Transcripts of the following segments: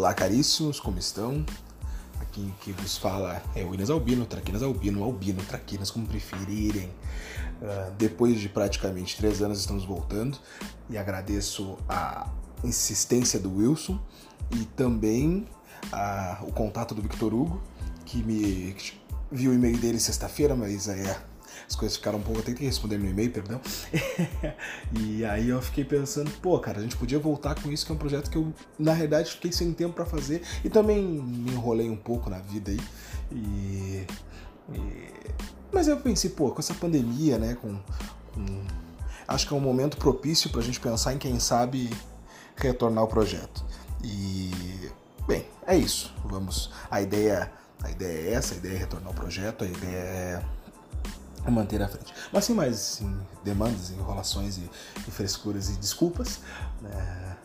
Olá, caríssimos, como estão? Aqui que vos fala é o Inas Albino, Traquinas Albino, Albino, Traquinas, como preferirem. Uh, depois de praticamente três anos, estamos voltando e agradeço a insistência do Wilson e também uh, o contato do Victor Hugo, que me viu o e-mail dele sexta-feira, mas é as coisas ficaram um pouco. Eu tentei responder no e-mail, perdão. e aí eu fiquei pensando, pô, cara, a gente podia voltar com isso, que é um projeto que eu, na realidade, fiquei sem tempo para fazer e também me enrolei um pouco na vida aí. E. e... Mas eu pensei, pô, com essa pandemia, né, com, com... acho que é um momento propício para a gente pensar em quem sabe retornar o projeto. E bem, é isso. Vamos. A ideia, a ideia é essa, a ideia é retornar o projeto, a ideia é manter à frente. Mas sem mais assim, demandas, enrolações e, e, frescuras e desculpas, né,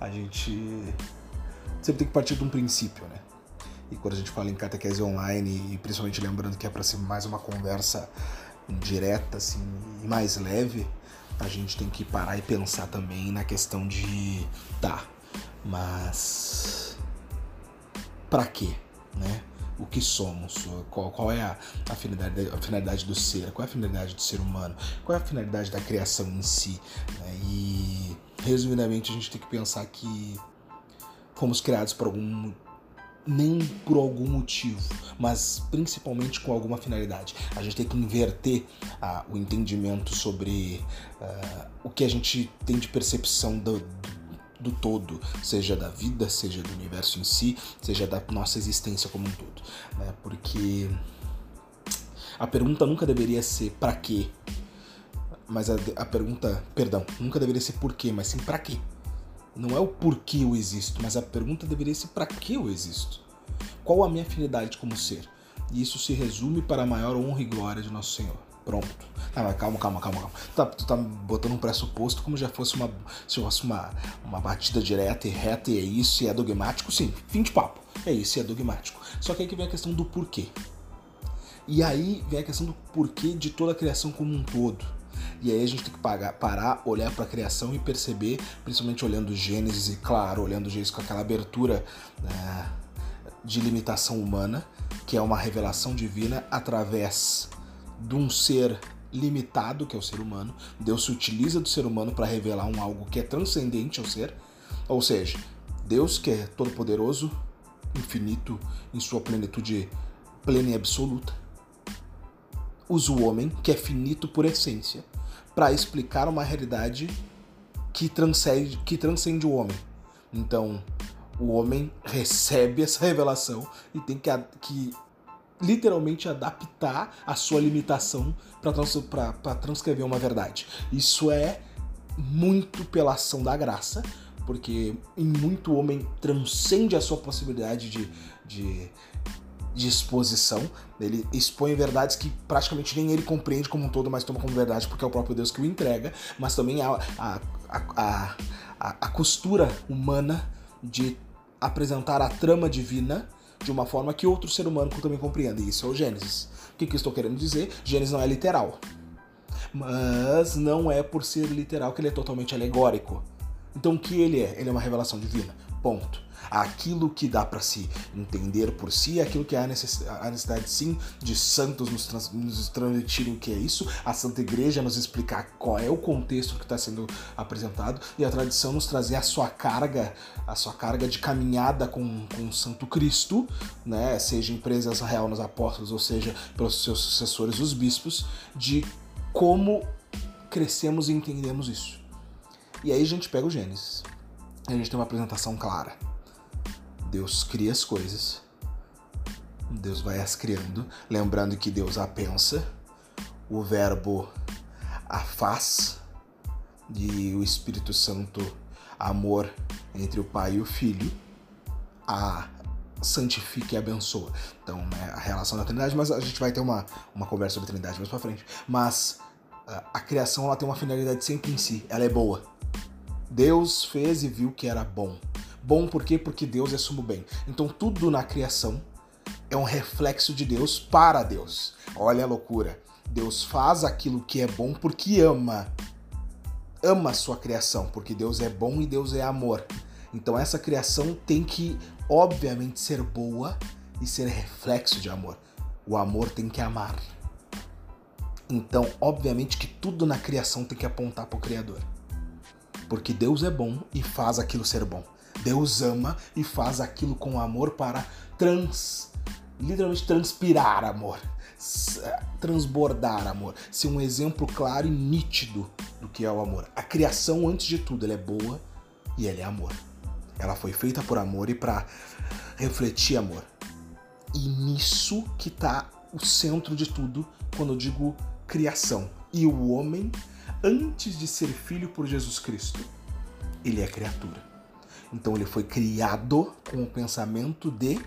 a gente sempre tem que partir de um princípio, né? E quando a gente fala em catequese online, e principalmente lembrando que é para ser mais uma conversa direta, assim, e mais leve, a gente tem que parar e pensar também na questão de tá, mas para quê, né? O que somos, qual, qual é a, a, finalidade, a finalidade do ser, qual é a finalidade do ser humano, qual é a finalidade da criação em si. Né? E, resumidamente, a gente tem que pensar que fomos criados por algum nem por algum motivo, mas principalmente com alguma finalidade. A gente tem que inverter o entendimento sobre uh, o que a gente tem de percepção do, do todo, seja da vida, seja do universo em si, seja da nossa existência como um todo, né? Porque a pergunta nunca deveria ser para quê, mas a, a, pergunta, perdão, nunca deveria ser por quê, mas sim para quê. Não é o porquê eu existo, mas a pergunta deveria ser para que eu existo. Qual a minha afinidade como ser? E isso se resume para a maior honra e glória de nosso Senhor. Pronto. Ah, mas calma, calma, calma, calma. Tu tá, tu tá botando um pressuposto como já fosse uma, se fosse uma, uma batida direta e reta e é isso e é dogmático. Sim, fim de papo. É isso e é dogmático. Só que aí que vem a questão do porquê. E aí vem a questão do porquê de toda a criação como um todo. E aí a gente tem que pagar, parar, olhar para a criação e perceber, principalmente olhando Gênesis e, claro, olhando Gênesis com aquela abertura né, de limitação humana, que é uma revelação divina através de um ser limitado, que é o ser humano. Deus se utiliza do ser humano para revelar um algo que é transcendente ao ser. Ou seja, Deus, que é todo-poderoso, infinito em sua plenitude plena e absoluta, usa o homem, que é finito por essência, para explicar uma realidade que transcende, que transcende o homem. Então, o homem recebe essa revelação e tem que, que literalmente adaptar a sua limitação para transcrever uma verdade. Isso é muito pela ação da graça, porque em muito homem transcende a sua possibilidade de, de, de exposição. Ele expõe verdades que praticamente nem ele compreende como um todo, mas toma como verdade porque é o próprio Deus que o entrega, mas também a, a, a, a, a costura humana de apresentar a trama divina de uma forma que outro ser humano também compreenda. E isso é o Gênesis. O que, que estou querendo dizer? Gênesis não é literal. Mas não é por ser literal que ele é totalmente alegórico. Então o que ele é? Ele é uma revelação divina. Ponto aquilo que dá para se entender por si, aquilo que há necessidade, necessidade sim de santos nos, trans, nos transmitirem o que é isso, a Santa Igreja nos explicar qual é o contexto que está sendo apresentado e a tradição nos trazer a sua carga, a sua carga de caminhada com, com o Santo Cristo, né, seja em presença real nos apóstolos ou seja pelos seus sucessores, os bispos, de como crescemos e entendemos isso. E aí a gente pega o Gênesis. A gente tem uma apresentação clara. Deus cria as coisas, Deus vai as criando, lembrando que Deus a pensa, o Verbo a faz, e o Espírito Santo, amor entre o Pai e o Filho, a santifica e abençoa. Então, né, a relação da Trindade, mas a gente vai ter uma, uma conversa sobre a Trindade mais pra frente. Mas a, a criação ela tem uma finalidade sempre em si, ela é boa. Deus fez e viu que era bom. Bom por quê? Porque Deus é sumo bem. Então tudo na criação é um reflexo de Deus para Deus. Olha a loucura. Deus faz aquilo que é bom porque ama. Ama a sua criação, porque Deus é bom e Deus é amor. Então essa criação tem que, obviamente, ser boa e ser reflexo de amor. O amor tem que amar. Então, obviamente que tudo na criação tem que apontar para o Criador. Porque Deus é bom e faz aquilo ser bom. Deus ama e faz aquilo com amor para trans, literalmente transpirar amor, transbordar amor, ser um exemplo claro e nítido do que é o amor. A criação, antes de tudo, ela é boa e ela é amor. Ela foi feita por amor e para refletir amor. E nisso que está o centro de tudo quando eu digo criação. E o homem, antes de ser filho por Jesus Cristo, ele é criatura. Então ele foi criado com o pensamento de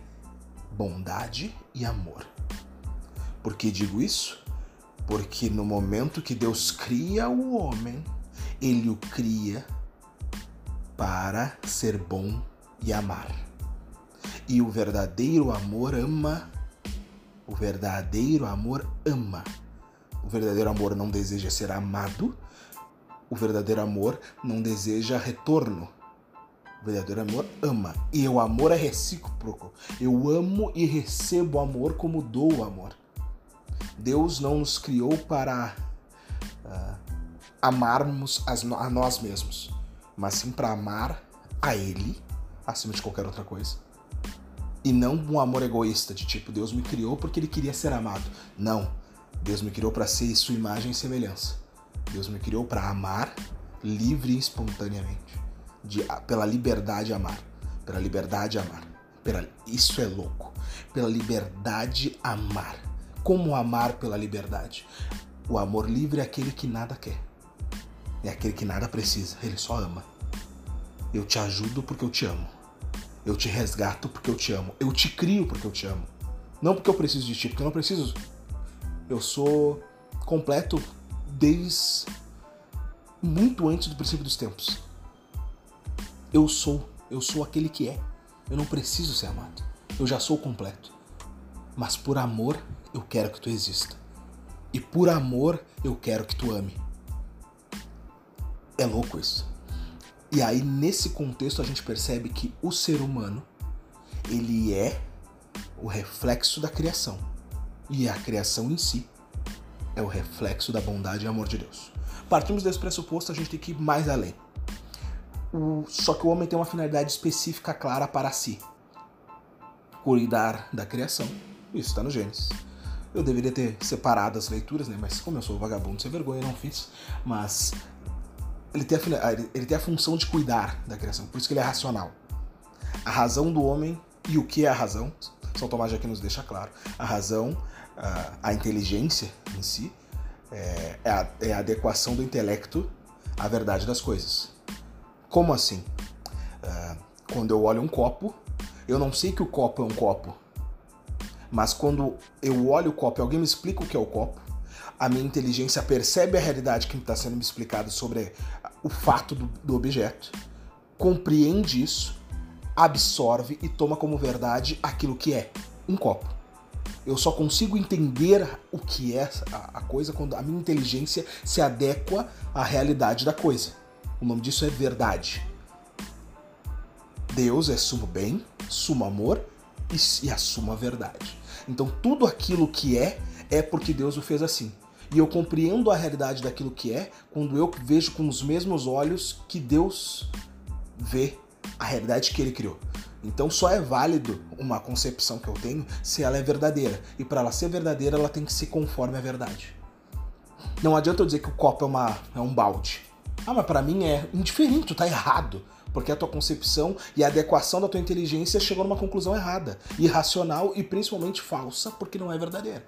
bondade e amor. Por que digo isso? Porque no momento que Deus cria o homem, ele o cria para ser bom e amar. E o verdadeiro amor ama. O verdadeiro amor ama. O verdadeiro amor não deseja ser amado. O verdadeiro amor não deseja retorno. O verdadeiro amor ama. E o amor é recíproco. Eu amo e recebo amor como dou amor. Deus não nos criou para uh, amarmos a nós mesmos mas sim para amar a Ele acima de qualquer outra coisa. E não um amor egoísta, de tipo, Deus me criou porque Ele queria ser amado. Não. Deus me criou para ser sua imagem e semelhança. Deus me criou para amar livre e espontaneamente. De, pela liberdade amar. Pela liberdade amar. Pela, isso é louco. Pela liberdade amar. Como amar pela liberdade? O amor livre é aquele que nada quer é aquele que nada precisa, ele só ama. Eu te ajudo porque eu te amo. Eu te resgato porque eu te amo. Eu te crio porque eu te amo. Não porque eu preciso de ti, porque eu não preciso. Eu sou completo desde muito antes do princípio dos tempos. Eu sou, eu sou aquele que é. Eu não preciso ser amado. Eu já sou completo. Mas por amor, eu quero que tu exista. E por amor, eu quero que tu ame. É louco isso. E aí, nesse contexto, a gente percebe que o ser humano, ele é o reflexo da criação. E a criação em si é o reflexo da bondade e amor de Deus. Partimos desse pressuposto, a gente tem que ir mais além. O... Só que o homem tem uma finalidade específica clara para si. Cuidar da criação. Isso está no Gênesis. Eu deveria ter separado as leituras, né? Mas como eu sou vagabundo sem vergonha, não fiz. Mas ele tem, a, ele tem a função de cuidar da criação, por isso que ele é racional. A razão do homem e o que é a razão, São Tomás já aqui nos deixa claro. A razão, a, a inteligência em si, é, é, a, é a adequação do intelecto à verdade das coisas. Como assim? Uh, quando eu olho um copo, eu não sei que o copo é um copo. Mas quando eu olho o copo e alguém me explica o que é o copo, a minha inteligência percebe a realidade que está sendo me explicada sobre o fato do, do objeto, compreende isso, absorve e toma como verdade aquilo que é um copo. Eu só consigo entender o que é a, coisa quando a minha inteligência se adequa à realidade da coisa. O nome disso é verdade. Deus é sumo bem, sumo amor e, e a suma verdade. Então tudo aquilo que é é porque Deus o fez assim. E eu compreendo a realidade daquilo que é quando eu vejo com os mesmos olhos que Deus vê a realidade que ele criou. Então só é válido uma concepção que eu tenho se ela é verdadeira. E para ela ser verdadeira, ela tem que ser conforme a verdade. Não adianta eu dizer que o copo é, uma, é um balde. Ah, mas para mim é indiferente, tu tá errado. Porque a tua concepção e a adequação da tua inteligência chegou numa conclusão errada, irracional e principalmente falsa, porque não é verdadeira.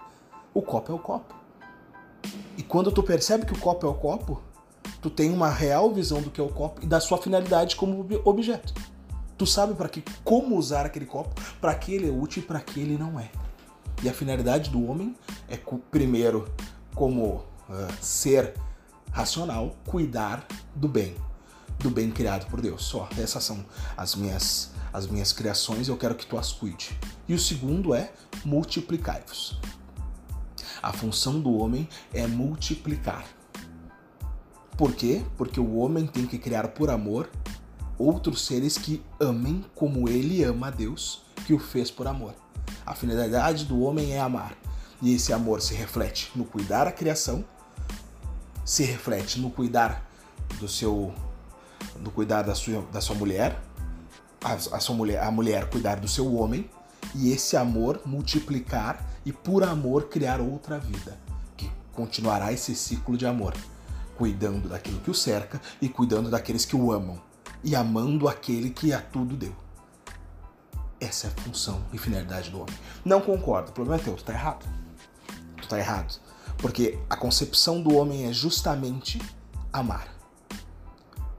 O copo é o copo. E quando tu percebe que o copo é o copo, tu tem uma real visão do que é o copo e da sua finalidade como objeto. Tu sabe para que como usar aquele copo, para que ele é útil e para que ele não é. E a finalidade do homem é primeiro como uh, ser racional, cuidar do bem, do bem criado por Deus. Só essas são as minhas as minhas criações, eu quero que tu as cuide. E o segundo é multiplicai-vos. A função do homem é multiplicar. Por quê? Porque o homem tem que criar por amor outros seres que amem como ele ama a Deus, que o fez por amor. A finalidade do homem é amar. E esse amor se reflete no cuidar da criação, se reflete no cuidar do seu no cuidar da sua, da sua mulher, a, a sua mulher, a mulher cuidar do seu homem e esse amor multiplicar e por amor criar outra vida, que continuará esse ciclo de amor, cuidando daquilo que o cerca e cuidando daqueles que o amam e amando aquele que a tudo deu. Essa é a função e finalidade do homem. Não concordo, o problema é teu, tu tá errado. Tu tá errado. Porque a concepção do homem é justamente amar.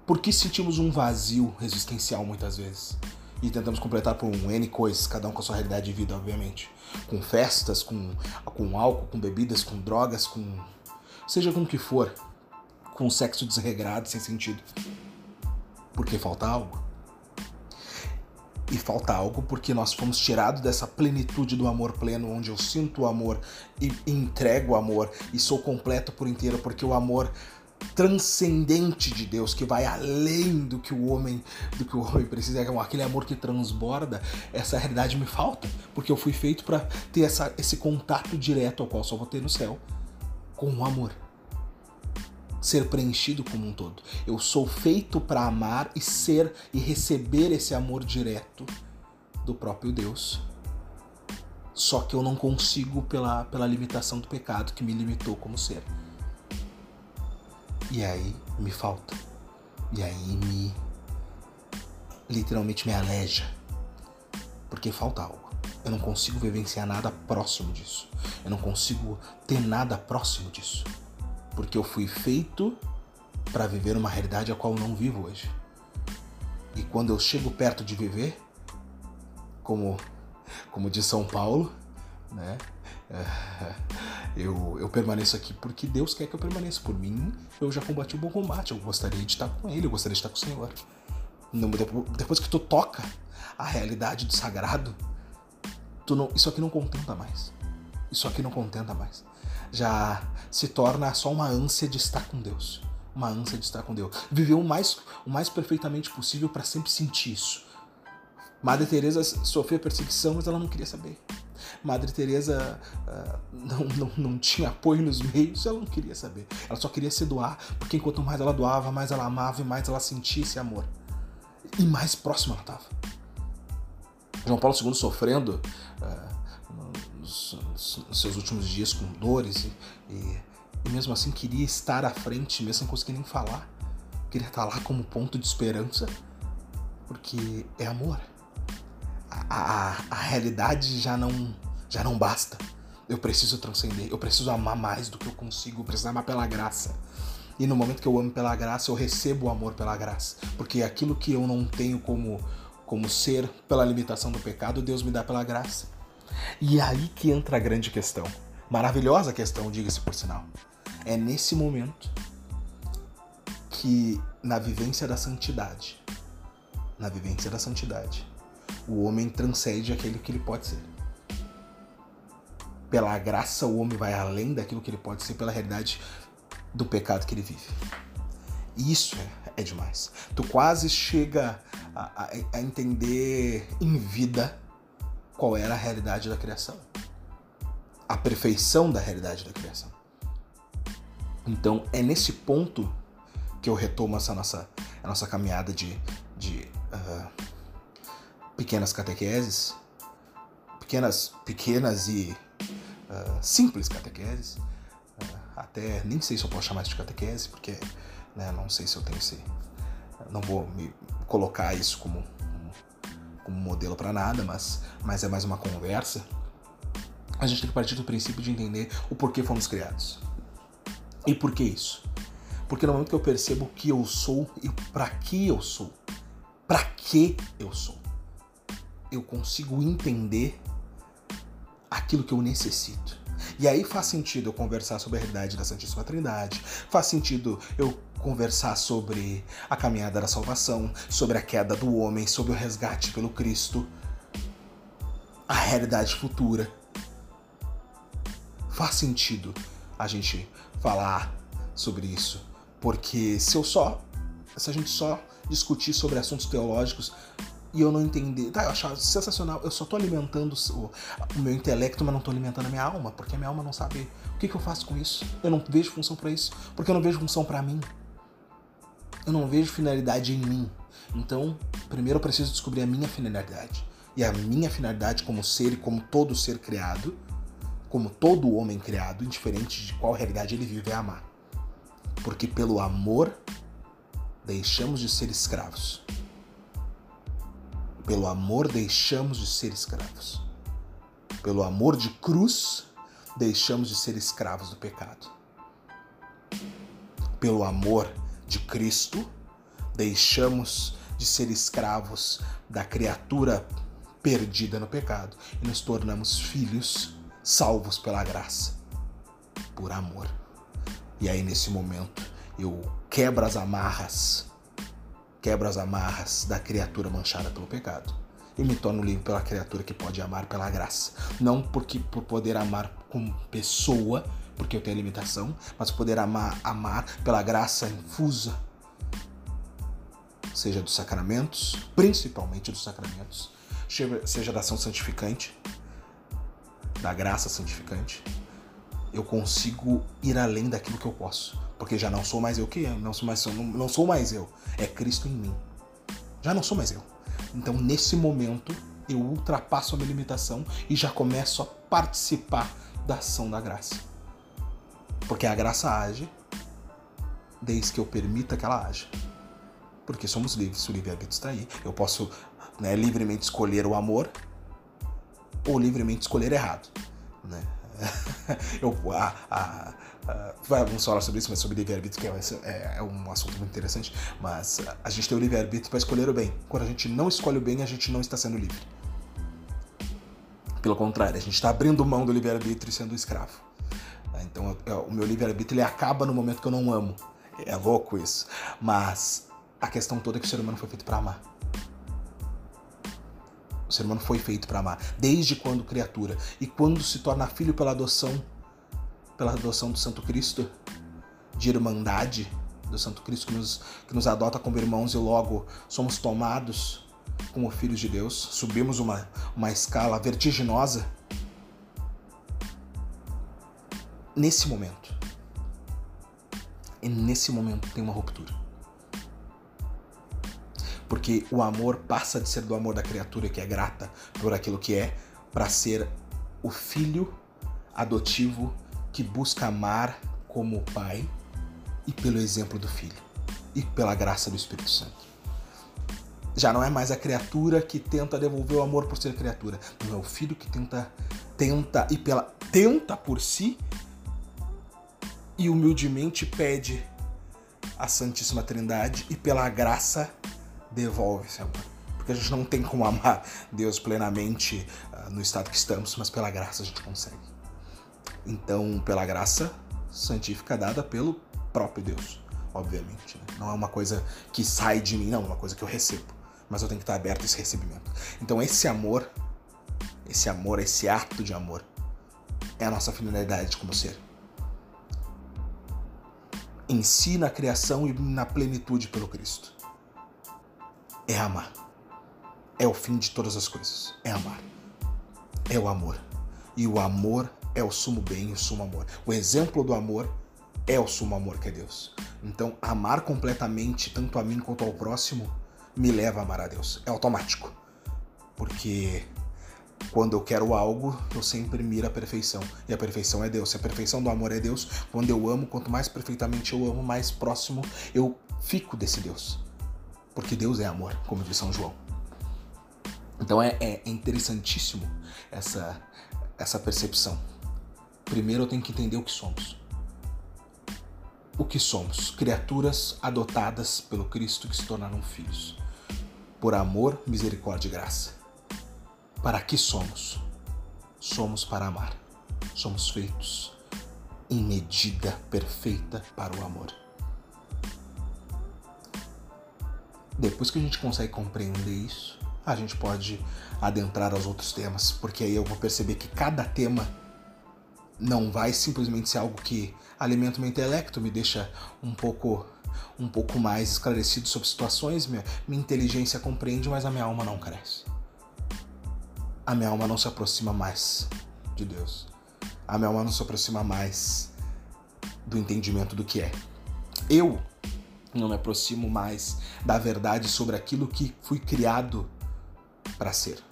Por que sentimos um vazio existencial muitas vezes? E tentamos completar por um N coisas, cada um com a sua realidade de vida, obviamente. Com festas, com, com álcool, com bebidas, com drogas, com. seja com o que for. Com sexo desregrado, sem sentido. Porque falta algo. E falta algo porque nós fomos tirados dessa plenitude do amor pleno, onde eu sinto o amor e entrego o amor e sou completo por inteiro, porque o amor transcendente de Deus que vai além do que o homem do que o homem precisa é aquele amor que transborda essa realidade me falta porque eu fui feito para ter essa, esse contato direto ao qual só vou ter no céu com o amor ser preenchido como um todo. Eu sou feito para amar e ser e receber esse amor direto do próprio Deus. Só que eu não consigo pela, pela limitação do pecado que me limitou como ser. E aí me falta. E aí me. literalmente me aleja. Porque falta algo. Eu não consigo vivenciar nada próximo disso. Eu não consigo ter nada próximo disso porque eu fui feito para viver uma realidade a qual não vivo hoje. E quando eu chego perto de viver, como, como diz São Paulo, né? Eu, eu permaneço aqui porque Deus quer que eu permaneça. Por mim, eu já combati o bom combate. Eu gostaria de estar com Ele, eu gostaria de estar com o Senhor. Depois que tu toca a realidade do sagrado, tu não, isso aqui não contenta mais. Isso aqui não contenta mais já se torna só uma ânsia de estar com Deus. Uma ânsia de estar com Deus. Viver o mais, o mais perfeitamente possível para sempre sentir isso. Madre Teresa sofreu perseguição, mas ela não queria saber. Madre Teresa uh, não, não, não tinha apoio nos meios, ela não queria saber. Ela só queria se doar, porque enquanto mais ela doava, mais ela amava e mais ela sentia esse amor. E mais próxima ela estava. João Paulo II sofrendo uh, seus últimos dias com dores e, e, e, mesmo assim queria estar à frente, mesmo sem conseguir nem falar. Queria estar lá como ponto de esperança, porque é amor. A, a, a realidade já não, já não basta. Eu preciso transcender, eu preciso amar mais do que eu consigo, eu preciso amar pela graça. E no momento que eu amo pela graça, eu recebo o amor pela graça. Porque aquilo que eu não tenho como, como ser pela limitação do pecado, Deus me dá pela graça. E é aí que entra a grande questão. Maravilhosa questão, diga-se por sinal. É nesse momento que, na vivência da santidade, na vivência da santidade, o homem transcende aquilo que ele pode ser. Pela graça, o homem vai além daquilo que ele pode ser, pela realidade do pecado que ele vive. E isso é, é demais. Tu quase chega a, a, a entender em vida qual era a realidade da criação. A perfeição da realidade da criação. Então é nesse ponto que eu retomo essa nossa, a nossa caminhada de, de uh, pequenas catequeses, pequenas, pequenas e uh, simples catequeses. Uh, até nem sei se eu posso chamar isso de catequese, porque né, não sei se eu tenho esse. Não vou me colocar isso como como modelo para nada, mas, mas é mais uma conversa. A gente tem que partir do princípio de entender o porquê fomos criados. E por que isso? Porque no momento que eu percebo o que eu sou e para que eu sou, para que eu sou, eu consigo entender aquilo que eu necessito. E aí faz sentido eu conversar sobre a realidade da Santíssima Trindade, faz sentido eu conversar sobre a caminhada da salvação, sobre a queda do homem, sobre o resgate pelo Cristo, a realidade futura. Faz sentido a gente falar sobre isso, porque se eu só se a gente só discutir sobre assuntos teológicos e eu não entender. Tá, eu achava sensacional. Eu só tô alimentando o, o meu intelecto, mas não tô alimentando a minha alma, porque a minha alma não sabe o que, que eu faço com isso. Eu não vejo função para isso, porque eu não vejo função para mim. Eu não vejo finalidade em mim. Então, primeiro eu preciso descobrir a minha finalidade. E a minha finalidade como ser e como todo ser criado, como todo homem criado, indiferente de qual realidade ele vive, é amar. Porque pelo amor deixamos de ser escravos. Pelo amor deixamos de ser escravos. Pelo amor de cruz, deixamos de ser escravos do pecado. Pelo amor de Cristo, deixamos de ser escravos da criatura perdida no pecado e nos tornamos filhos salvos pela graça, por amor. E aí, nesse momento, eu quebro as amarras quebra as amarras da criatura manchada pelo pecado e me torno livre pela criatura que pode amar pela graça. Não porque por poder amar como pessoa, porque eu tenho limitação, mas poder amar, amar pela graça infusa, seja dos sacramentos, principalmente dos sacramentos, seja da ação santificante, da graça santificante, eu consigo ir além daquilo que eu posso porque já não sou mais eu que não sou mais, não sou mais eu, é Cristo em mim. Já não sou mais eu. Então, nesse momento, eu ultrapasso a minha limitação e já começo a participar da ação da graça. Porque a graça age desde que eu permita que ela haja. Porque somos livres, o livre-arbítrio está aí. Eu posso né, livremente escolher o amor ou livremente escolher errado. Né? eu, a, a, a, vamos falar sobre isso, mas sobre livre-arbítrio, que é, é, é, um assunto muito interessante. Mas a gente tem o livre-arbítrio para escolher o bem. Quando a gente não escolhe o bem, a gente não está sendo livre. Pelo contrário, a gente está abrindo mão do livre-arbítrio e sendo escravo. Então, o meu livre-arbítrio ele acaba no momento que eu não amo. É louco isso. Mas a questão toda é que o ser humano foi feito para amar. O ser humano foi feito para amar, desde quando criatura. E quando se torna filho pela adoção, pela adoção do Santo Cristo, de irmandade do Santo Cristo que nos, que nos adota como irmãos e logo somos tomados como filhos de Deus, subimos uma, uma escala vertiginosa. Nesse momento, e nesse momento tem uma ruptura. Porque o amor passa de ser do amor da criatura que é grata por aquilo que é, para ser o filho adotivo que busca amar como o pai e pelo exemplo do filho e pela graça do Espírito Santo. Já não é mais a criatura que tenta devolver o amor por ser criatura, não é o filho que tenta tenta e pela tenta por si e humildemente pede a Santíssima Trindade e pela graça devolve esse amor. Porque a gente não tem como amar Deus plenamente uh, no estado que estamos, mas pela graça a gente consegue. Então, pela graça santífica dada pelo próprio Deus, obviamente. Né? Não é uma coisa que sai de mim, não, é uma coisa que eu recebo. Mas eu tenho que estar aberto a esse recebimento. Então, esse amor, esse amor, esse ato de amor, é a nossa finalidade como ser. Em si, na criação e na plenitude pelo Cristo é amar. É o fim de todas as coisas. É amar. É o amor. E o amor é o sumo bem e o sumo amor. O exemplo do amor é o sumo amor que é Deus. Então, amar completamente, tanto a mim quanto ao próximo, me leva a amar a Deus. É automático. Porque quando eu quero algo, eu sempre miro a perfeição. E a perfeição é Deus. Se a perfeição do amor é Deus, quando eu amo, quanto mais perfeitamente eu amo, mais próximo eu fico desse Deus porque Deus é amor, como diz São João. Então é, é interessantíssimo essa, essa percepção. Primeiro eu tenho que entender o que somos. O que somos? Criaturas adotadas pelo Cristo que se tornaram filhos. Por amor, misericórdia e graça. Para que somos? Somos para amar. Somos feitos em medida perfeita para o amor. Depois que a gente consegue compreender isso, a gente pode adentrar aos outros temas, porque aí eu vou perceber que cada tema não vai simplesmente ser algo que alimenta o meu intelecto, me deixa um pouco um pouco mais esclarecido sobre situações, minha, minha inteligência compreende, mas a minha alma não cresce. A minha alma não se aproxima mais de Deus. A minha alma não se aproxima mais do entendimento do que é. Eu não me aproximo mais da verdade sobre aquilo que fui criado para ser.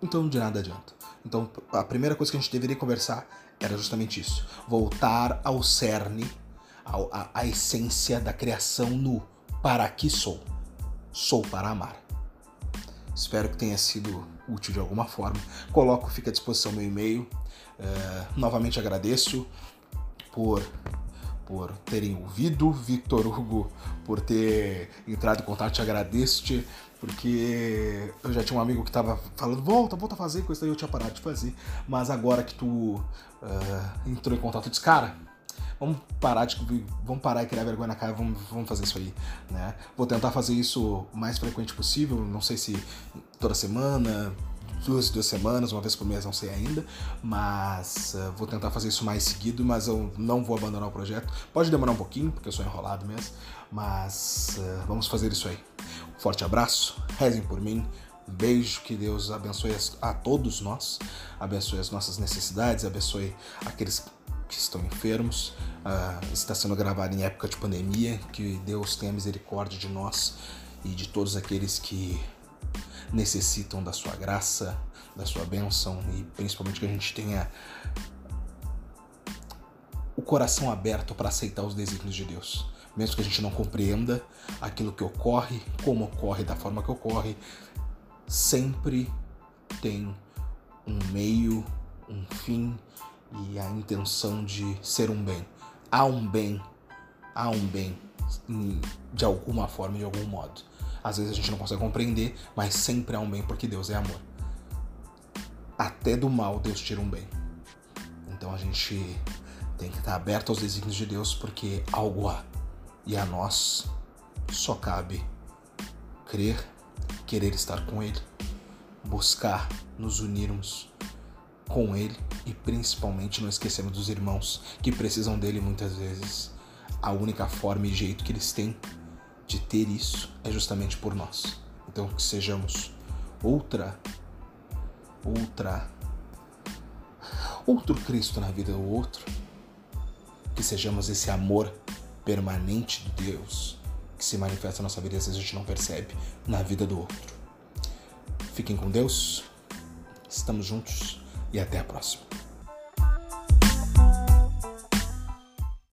Então de nada adianta. Então a primeira coisa que a gente deveria conversar era justamente isso: voltar ao cerne, ao, a, a essência da criação no para que sou. Sou para amar. Espero que tenha sido útil de alguma forma. Coloco, fica à disposição meu e-mail. Uh, novamente agradeço por por terem ouvido, Victor Hugo por ter entrado em contato, te agradeço-te, porque eu já tinha um amigo que estava falando, volta, volta a fazer, coisa aí eu tinha parado de fazer, mas agora que tu uh, entrou em contato, eu disse, cara, vamos parar de vamos parar e criar vergonha na cara, vamos, vamos fazer isso aí, né? Vou tentar fazer isso o mais frequente possível, não sei se toda semana, duas, duas semanas, uma vez por mês, não sei ainda, mas uh, vou tentar fazer isso mais seguido, mas eu não vou abandonar o projeto. Pode demorar um pouquinho, porque eu sou enrolado mesmo, mas uh, vamos fazer isso aí. Um forte abraço, rezem por mim, um beijo, que Deus abençoe a todos nós, abençoe as nossas necessidades, abençoe aqueles que estão enfermos. Uh, está sendo gravado em época de pandemia, que Deus tenha misericórdia de nós e de todos aqueles que necessitam da sua graça, da sua bênção e principalmente que a gente tenha o coração aberto para aceitar os desígnios de Deus. Mesmo que a gente não compreenda aquilo que ocorre, como ocorre, da forma que ocorre, sempre tem um meio, um fim e a intenção de ser um bem. Há um bem, há um bem de alguma forma, de algum modo. Às vezes a gente não consegue compreender, mas sempre há um bem porque Deus é amor. Até do mal Deus tira um bem. Então a gente tem que estar aberto aos desígnios de Deus porque algo há. E a nós só cabe crer, querer estar com Ele, buscar nos unirmos com Ele e principalmente não esquecermos dos irmãos que precisam dele muitas vezes. A única forma e jeito que eles têm de ter isso é justamente por nós. Então que sejamos outra outra outro Cristo na vida do outro, que sejamos esse amor permanente de Deus que se manifesta na nossa vida e às vezes a gente não percebe na vida do outro. Fiquem com Deus, estamos juntos e até a próxima.